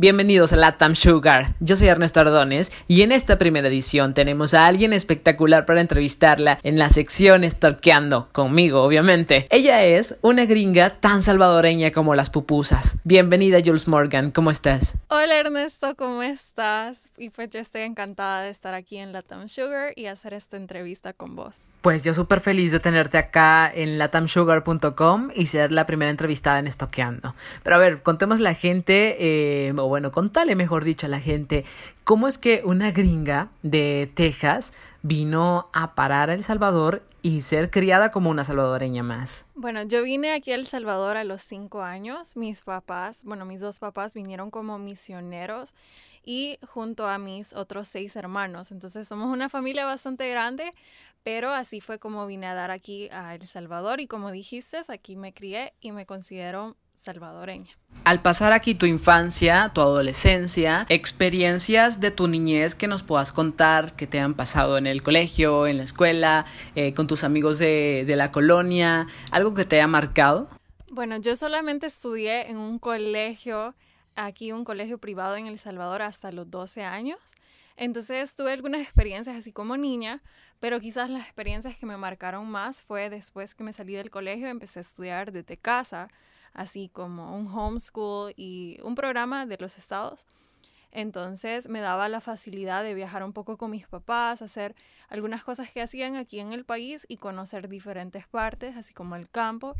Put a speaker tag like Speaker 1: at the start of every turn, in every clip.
Speaker 1: Bienvenidos a Latam Sugar. Yo soy Ernesto Ardones y en esta primera edición tenemos a alguien espectacular para entrevistarla en la sección Estorqueando, conmigo obviamente. Ella es una gringa tan salvadoreña como las pupusas. Bienvenida Jules Morgan, ¿cómo estás?
Speaker 2: Hola Ernesto, ¿cómo estás? Y pues yo estoy encantada de estar aquí en Latam Sugar y hacer esta entrevista con vos.
Speaker 1: Pues yo súper feliz de tenerte acá en latamsugar.com y ser la primera entrevistada en Estoqueando. Pero a ver, contemos a la gente, eh, o bueno, contale mejor dicho a la gente, cómo es que una gringa de Texas vino a parar a El Salvador y ser criada como una salvadoreña más.
Speaker 2: Bueno, yo vine aquí a El Salvador a los cinco años. Mis papás, bueno, mis dos papás vinieron como misioneros y junto a mis otros seis hermanos. Entonces somos una familia bastante grande, pero así fue como vine a dar aquí a El Salvador y como dijiste, aquí me crié y me considero salvadoreña.
Speaker 1: Al pasar aquí tu infancia, tu adolescencia, experiencias de tu niñez que nos puedas contar que te han pasado en el colegio, en la escuela, eh, con tus amigos de, de la colonia, algo que te haya marcado.
Speaker 2: Bueno, yo solamente estudié en un colegio, aquí un colegio privado en El Salvador hasta los 12 años. Entonces tuve algunas experiencias así como niña, pero quizás las experiencias que me marcaron más fue después que me salí del colegio, empecé a estudiar desde casa, así como un homeschool y un programa de los estados. Entonces me daba la facilidad de viajar un poco con mis papás, hacer algunas cosas que hacían aquí en el país y conocer diferentes partes, así como el campo.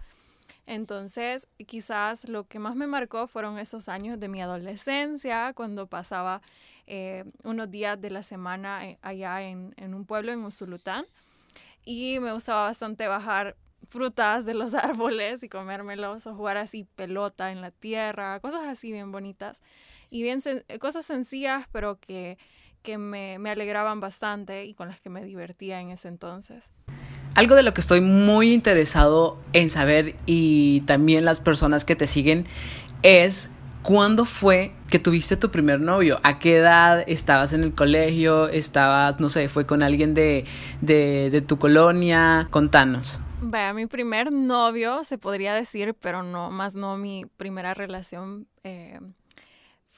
Speaker 2: Entonces, quizás lo que más me marcó fueron esos años de mi adolescencia, cuando pasaba eh, unos días de la semana eh, allá en, un pueblo en Usulután. Y me gustaba bastante bajar frutas de los árboles y comérmelos o jugar así pelota en la tierra, cosas así bien bonitas y bien cosas sencillas pero que, que me, me alegraban bastante y con las que me divertía en ese entonces.
Speaker 1: Algo de lo que estoy muy interesado en saber y también las personas que te siguen es cuándo fue que tuviste tu primer novio, a qué edad estabas en el colegio, estabas, no sé, fue con alguien de, de, tu colonia, contanos.
Speaker 2: Vaya, mi primer novio, se podría decir, pero no, más no mi primera relación. Eh,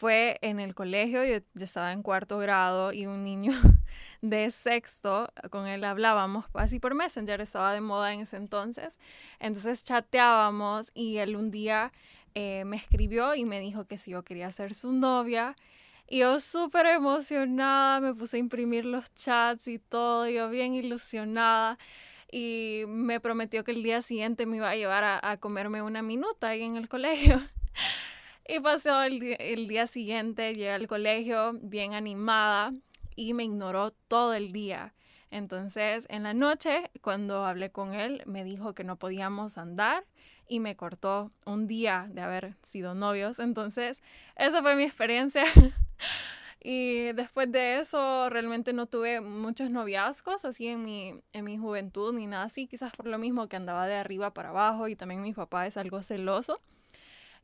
Speaker 2: fue en el colegio, yo, estaba en cuarto grado y un niño de sexto, con él hablábamos así por Messenger, estaba de moda en ese entonces. Entonces chateábamos y él un día eh, me escribió y me dijo que si yo quería ser su novia. Y yo súper emocionada, me puse a imprimir los chats y todo, yo bien ilusionada. Y me prometió que el día siguiente me iba a llevar a, a comerme una minuta ahí en el colegio. Y pasó el, el, día siguiente, llegué al colegio bien animada y me ignoró todo el día. Entonces, en la noche, cuando hablé con él, me dijo que no podíamos andar y me cortó un día de haber sido novios. Entonces, esa fue mi experiencia. y después de eso, realmente no tuve muchos noviazgos así en mi, en mi juventud ni nada así. Quizás por lo mismo que andaba de arriba para abajo y también mi papá es algo celoso.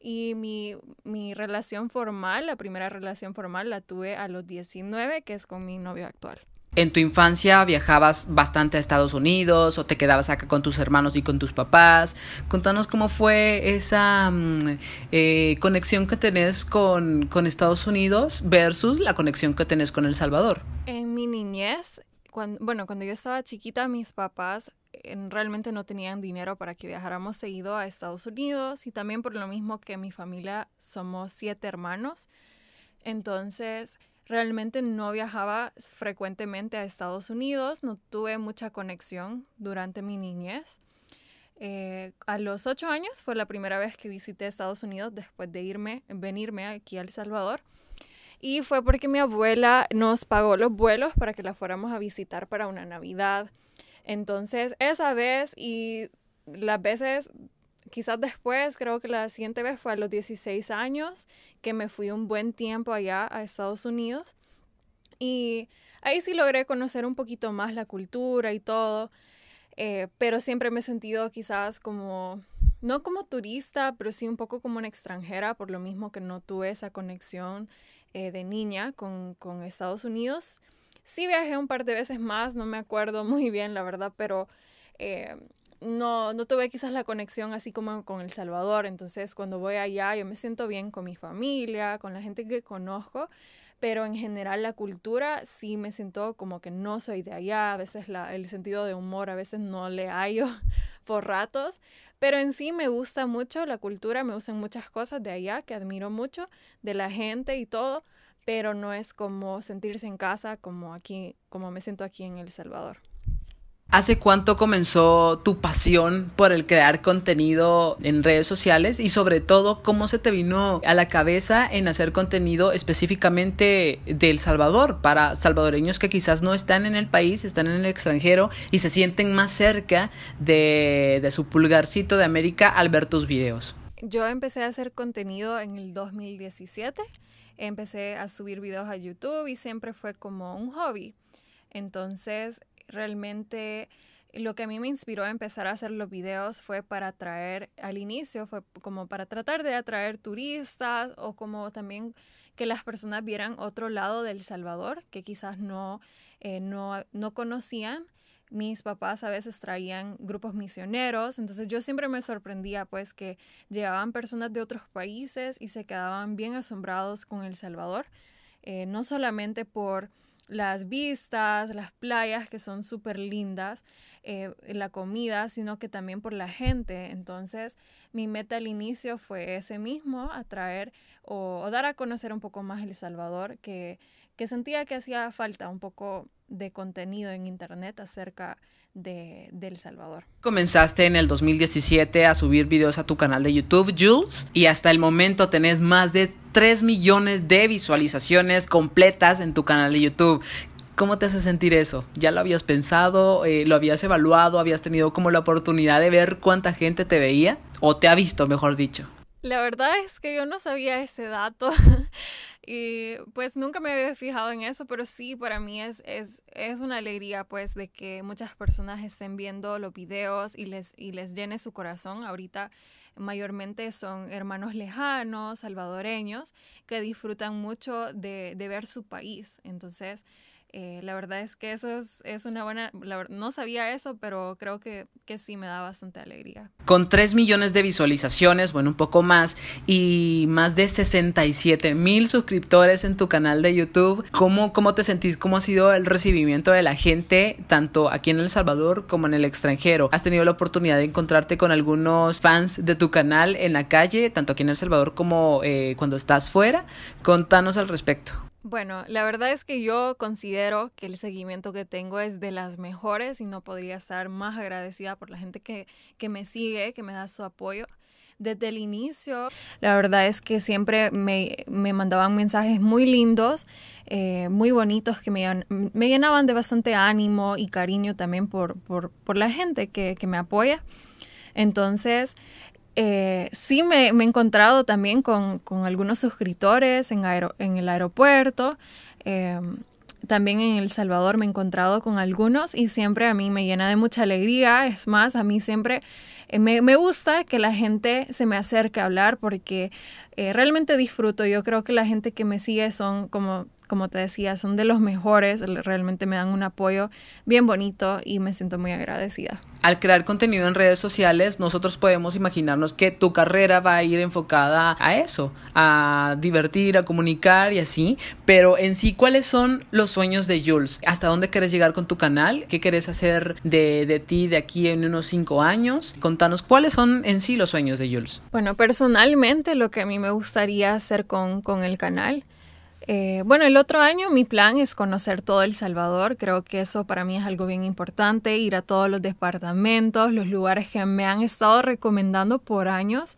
Speaker 2: Y mi, mi relación formal, la primera relación formal, la tuve a los 19, que es con mi novio actual.
Speaker 1: ¿En tu infancia viajabas bastante a Estados Unidos o te quedabas acá con tus hermanos y con tus papás? Contanos cómo fue esa mm, eh, conexión que tenés con, con, Estados Unidos versus la conexión que tenés con El Salvador.
Speaker 2: En mi niñez, cuando, bueno, cuando yo estaba chiquita, mis papás realmente no tenían dinero para que viajáramos seguido a Estados Unidos y también por lo mismo que mi familia somos siete hermanos. Entonces, realmente no viajaba frecuentemente a Estados Unidos, no tuve mucha conexión durante mi niñez. Eh, a los ocho años fue la primera vez que visité Estados Unidos después de irme, venirme aquí a El Salvador. Y fue porque mi abuela nos pagó los vuelos para que la fuéramos a visitar para una Navidad. Entonces, esa vez y las veces quizás después, creo que la siguiente vez fue a los 16 años, que me fui un buen tiempo allá a Estados Unidos. Y ahí sí logré conocer un poquito más la cultura y todo, eh, pero siempre me he sentido quizás como, no como turista, pero sí un poco como una extranjera, por lo mismo que no tuve esa conexión eh, de niña con, con Estados Unidos. Sí viajé un par de veces más, no me acuerdo muy bien, la verdad, pero... Eh, no, no tuve quizás la conexión así como con El Salvador. Entonces, cuando voy allá, yo me siento bien con mi familia, con la gente que conozco, pero en general la cultura sí me siento como que no soy de allá. A veces el sentido de humor, a veces no le hallo por ratos, pero en sí me gusta mucho la cultura, me gustan muchas cosas de allá que admiro mucho, de la gente y todo, pero no es como sentirse en casa como aquí, como me siento aquí en El Salvador.
Speaker 1: ¿Hace cuánto comenzó tu pasión por el crear contenido en redes sociales y sobre todo cómo se te vino a la cabeza en hacer contenido específicamente de El Salvador para salvadoreños que quizás no están en el país, están en el extranjero y se sienten más cerca de, de su pulgarcito de América al ver tus videos?
Speaker 2: Yo empecé a hacer contenido en el 2017, empecé a subir videos a YouTube y siempre fue como un hobby. Entonces realmente lo que a mí me inspiró a empezar a hacer los videos fue para atraer, al inicio fue como para tratar de atraer turistas o como también que las personas vieran otro lado del Salvador que quizás no, eh, no, no conocían. Mis papás a veces traían grupos misioneros, entonces yo siempre me sorprendía pues que llegaban personas de otros países y se quedaban bien asombrados con El Salvador, eh, no solamente por las vistas, las playas que son súper lindas, eh, la comida, sino que también por la gente. Entonces, mi meta al inicio fue ese mismo, atraer o, dar a conocer un poco más El Salvador, que, que sentía que hacía falta un poco de contenido en Internet acerca de, El Salvador.
Speaker 1: Comenzaste en el 2017 a subir videos a tu canal de YouTube, Jules, y hasta el momento tenés más de 3 millones de visualizaciones completas en tu canal de YouTube. ¿Cómo te hace sentir eso? ¿Ya lo habías pensado? Eh, ¿Lo habías evaluado? ¿Habías tenido como la oportunidad de ver cuánta gente te veía? ¿O te ha visto, mejor dicho?
Speaker 2: La verdad es que yo no sabía ese dato. Y pues nunca me había fijado en eso, pero sí, para mí es, es, es una alegría pues de que muchas personas estén viendo los videos y les, y les llene su corazón. Ahorita mayormente son hermanos lejanos, salvadoreños, que disfrutan mucho de, de ver su país. Entonces, eh, la verdad es que eso es, una buena, no sabía eso, pero creo que, que, sí me da bastante alegría.
Speaker 1: Con 3 millones de visualizaciones, bueno, un poco más, y más de 67 mil suscriptores en tu canal de YouTube, ¿cómo, ¿cómo te sentís? ¿Cómo ha sido el recibimiento de la gente, tanto aquí en El Salvador como en el extranjero? ¿Has tenido la oportunidad de encontrarte con algunos fans de tu canal en la calle, tanto aquí en El Salvador como eh, cuando estás fuera? Contanos al respecto.
Speaker 2: Bueno, la verdad es que yo considero que el seguimiento que tengo es de las mejores y no podría estar más agradecida por la gente que, que me sigue, que me da su apoyo desde el inicio. La verdad es que siempre me, me mandaban mensajes muy lindos, eh, muy bonitos, que me, me, llenaban de bastante ánimo y cariño también por, por, por la gente que, que me apoya. Entonces, eh, sí me, he encontrado también con, algunos suscriptores en, el aeropuerto. Em, también en El Salvador me he encontrado con algunos y siempre a mí me llena de mucha alegría. Es más, a mí siempre eh, me, gusta que la gente se me acerque a hablar porque eh, realmente disfruto. Yo creo que la gente que me sigue son como como te decía, son de los mejores, realmente me dan un apoyo bien bonito y me siento muy agradecida.
Speaker 1: Al crear contenido en redes sociales, nosotros podemos imaginarnos que tu carrera va a ir enfocada a eso, a divertir, a comunicar y así, pero en sí, ¿cuáles son los sueños de Jules? ¿Hasta dónde quieres llegar con tu canal? ¿Qué quieres hacer de, de ti de aquí en unos cinco años? Contanos, ¿cuáles son en sí los sueños de Jules?
Speaker 2: Bueno, personalmente lo que a mí me gustaría hacer con, con el canal eh, bueno, el otro año mi plan es conocer todo El Salvador. Creo que eso para mí es algo bien importante, ir a todos los departamentos, los lugares que me han estado recomendando por años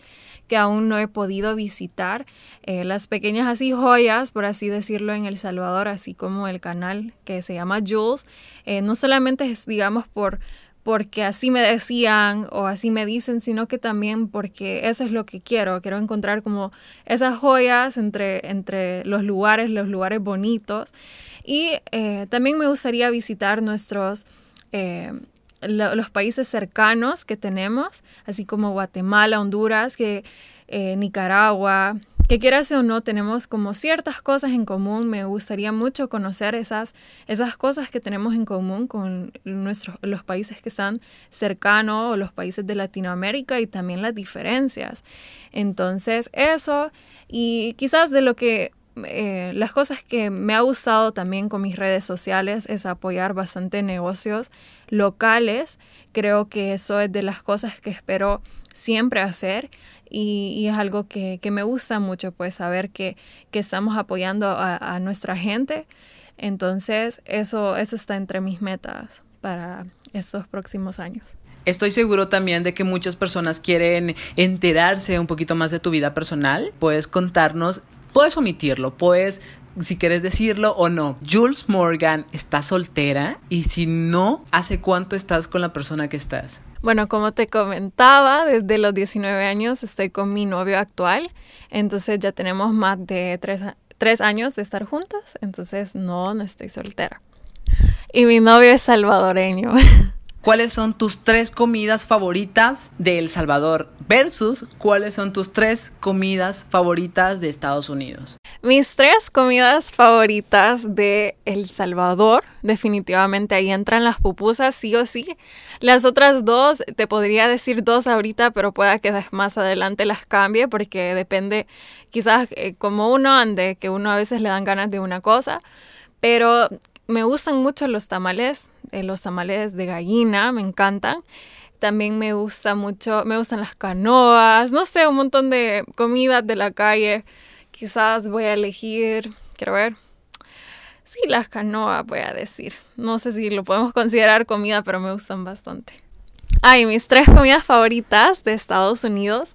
Speaker 2: que aún no he podido visitar. Eh, las pequeñas así joyas, por así decirlo, en El Salvador, así como el canal que se llama Jules, eh, no solamente es, digamos, por porque así me decían o así me dicen, sino que también porque eso es lo que quiero. Quiero encontrar como esas joyas entre, entre los lugares, los lugares bonitos. Y eh, también me gustaría visitar nuestros... Eh, los países cercanos que tenemos, así como Guatemala, Honduras, eh, Nicaragua, que quieras o no, tenemos como ciertas cosas en común. Me gustaría mucho conocer esas, esas cosas que tenemos en común con nuestros, los países que están cercanos o los países de Latinoamérica y también las diferencias. Entonces, eso y quizás de lo que eh, las cosas que me ha gustado también con mis redes sociales es apoyar bastante negocios locales. Creo que eso es de las cosas que espero siempre hacer y, es algo que, me gusta mucho, pues saber que, estamos apoyando a, nuestra gente. Entonces, eso, eso está entre mis metas para estos próximos años.
Speaker 1: Estoy seguro también de que muchas personas quieren enterarse un poquito más de tu vida personal. Puedes contarnos, puedes omitirlo, puedes si quieres decirlo o no. Jules Morgan está soltera y si no, ¿hace cuánto estás con la persona que estás?
Speaker 2: Bueno, como te comentaba, desde los 19 años estoy con mi novio actual, entonces ya tenemos más de tres, años de estar juntas, entonces no, no estoy soltera. Y mi novio es salvadoreño.
Speaker 1: ¿Cuáles son tus tres comidas favoritas de El Salvador versus cuáles son tus tres comidas favoritas de Estados Unidos?
Speaker 2: Mis tres comidas favoritas de El Salvador, definitivamente ahí entran las pupusas, sí o sí. Las otras dos, te podría decir dos ahorita, pero pueda que más adelante las cambie porque depende, quizás eh, como uno ande, que uno a veces le dan ganas de una cosa. Pero me gustan mucho los tamales, eh, los tamales de gallina, me encantan. También me gusta mucho, me gustan las canoas, no sé, un montón de comidas de la calle. Quizás voy a elegir, quiero ver. Sí, las canoas voy a decir. No sé si lo podemos considerar comida, pero me gustan bastante. Ay, mis tres comidas favoritas de Estados Unidos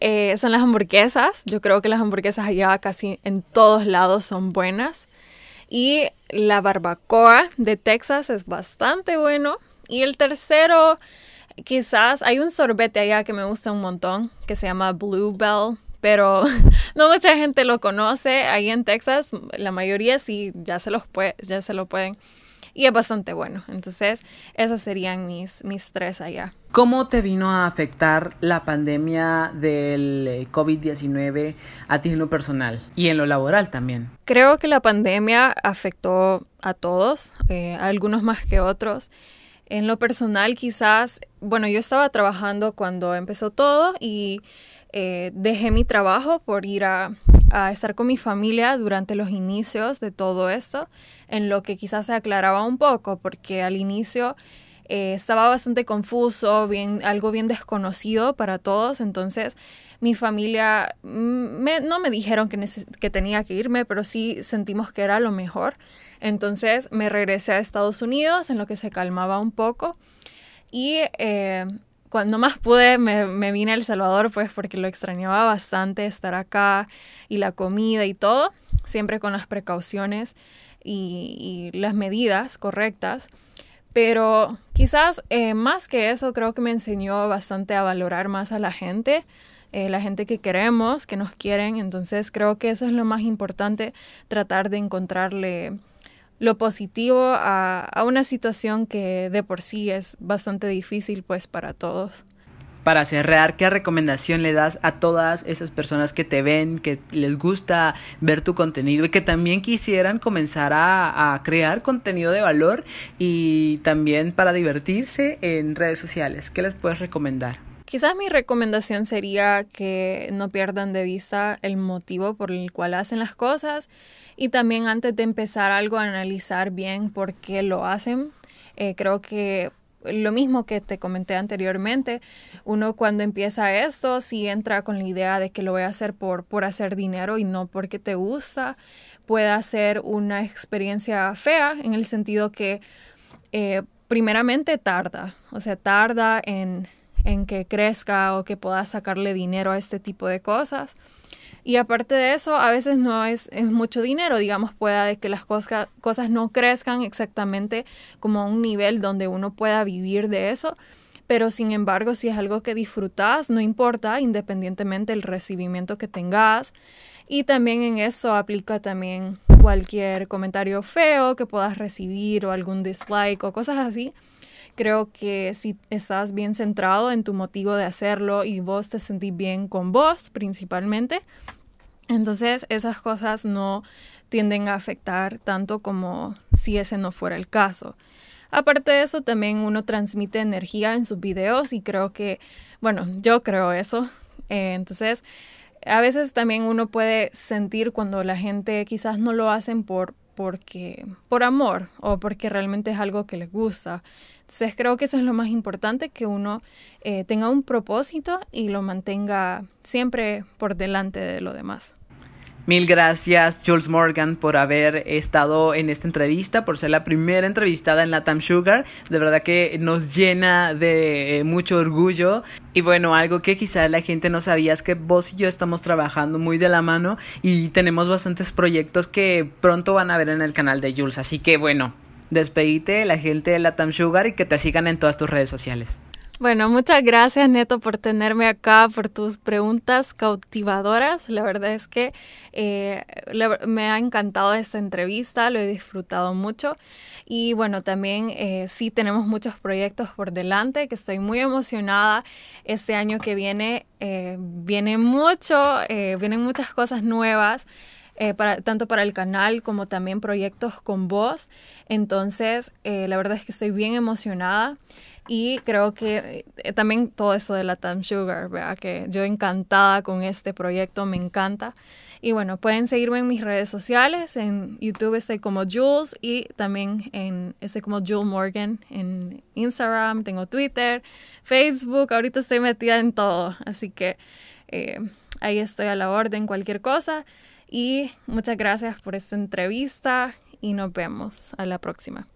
Speaker 2: eh, son las hamburguesas. Yo creo que las hamburguesas allá casi en todos lados son buenas. Y la barbacoa de Texas es bastante bueno. Y el tercero, quizás hay un sorbete allá que me gusta un montón, que se llama Bluebell, pero no mucha gente lo conoce. Ahí en Texas, la mayoría sí ya se los puede, ya se lo pueden y es bastante bueno. Entonces, esos serían mis, mis tres allá.
Speaker 1: ¿Cómo te vino a afectar la pandemia del eh, COVID-19 a ti en lo personal y en lo laboral también?
Speaker 2: Creo que la pandemia afectó a todos, eh, a algunos más que otros. En lo personal, quizás, bueno, yo estaba trabajando cuando empezó todo y eh, dejé mi trabajo por ir a, estar con mi familia durante los inicios de todo esto, en lo que quizás se aclaraba un poco, porque al inicio eh, estaba bastante confuso, bien, algo bien desconocido para todos, entonces mi familia mm, no me dijeron que, que tenía que irme, pero sí sentimos que era lo mejor. Entonces me regresé a Estados Unidos en lo que se calmaba un poco y eh, cuando más pude me, vine a El Salvador, pues porque lo extrañaba bastante estar acá y la comida y todo, siempre con las precauciones y, las medidas correctas. Pero quizás eh, más que eso, creo que me enseñó bastante a valorar más a la gente, eh, la gente que queremos, que nos quieren. Entonces creo que eso es lo más importante, tratar de encontrarle lo positivo a, una situación que de por sí es bastante difícil pues para todos.
Speaker 1: Para cerrar, ¿qué recomendación le das a todas esas personas que te ven, que les gusta ver tu contenido y que también quisieran comenzar a, a crear contenido de valor y también para divertirse en redes sociales? ¿Qué les puedes recomendar?
Speaker 2: Quizás mi recomendación sería que no pierdan de vista el motivo por el cual hacen las cosas y también antes de empezar algo analizar bien por qué lo hacen. Eh, creo que lo mismo que te comenté anteriormente, uno cuando empieza esto, si entra con la idea de que lo voy a hacer por, por hacer dinero y no porque te gusta, puede ser una experiencia fea en el sentido que eh, primeramente tarda, o sea, tarda en, en que crezca o que puedas sacarle dinero a este tipo de cosas. Y aparte de eso, a veces no es, mucho dinero, digamos, pueda que las cosas, cosas no crezcan exactamente como a un nivel donde uno pueda vivir de eso, pero sin embargo, si es algo que disfrutas, no importa, independientemente del recibimiento que tengas. Y también en eso aplica también cualquier comentario feo que puedas recibir o algún dislike o cosas así. Creo que si estás bien centrado en tu motivo de hacerlo y vos te sentís bien con vos principalmente, Entonces esas cosas no tienden a afectar tanto como si ese no fuera el caso. Aparte de eso, también uno transmite energía en sus videos y creo que, bueno, yo creo eso. Eh, entonces, a veces también uno puede sentir cuando la gente quizás no lo hacen por porque por amor o porque realmente es algo que les gusta. Entonces creo que eso es lo más importante, que uno eh, tenga un propósito y lo mantenga siempre por delante de lo demás.
Speaker 1: Mil gracias, Jules Morgan, por haber estado en esta entrevista, por ser la primera entrevistada en la Tam Sugar. De verdad que nos llena de eh, mucho orgullo. Y bueno, algo que quizás la gente no sabía es que vos y yo estamos trabajando muy de la mano y tenemos bastantes proyectos que pronto van a ver en el canal de Jules. Así que bueno, despedite la gente de la Tam Sugar y que te sigan en todas tus redes sociales.
Speaker 2: Bueno, muchas gracias Neto por tenerme acá, por tus preguntas cautivadoras. La verdad es que eh, me ha encantado esta entrevista, lo he disfrutado mucho. Y bueno, también eh, sí tenemos muchos proyectos por delante, que estoy muy emocionada. Este año que viene eh, viene mucho, vienen muchas cosas nuevas. Para, tanto para el canal como también proyectos con voz. Entonces, la verdad es que estoy bien emocionada. Y creo que eh, también todo eso de la Time Sugar, ¿verdad? que yo encantada con este proyecto, me encanta. Y bueno, pueden seguirme en mis redes sociales, en YouTube estoy como Jules y también en estoy como Jules Morgan en Instagram, tengo Twitter, Facebook, ahorita estoy metida en todo, así que eh, ahí estoy a la orden, cualquier cosa. Y muchas gracias por esta entrevista y nos vemos a la próxima.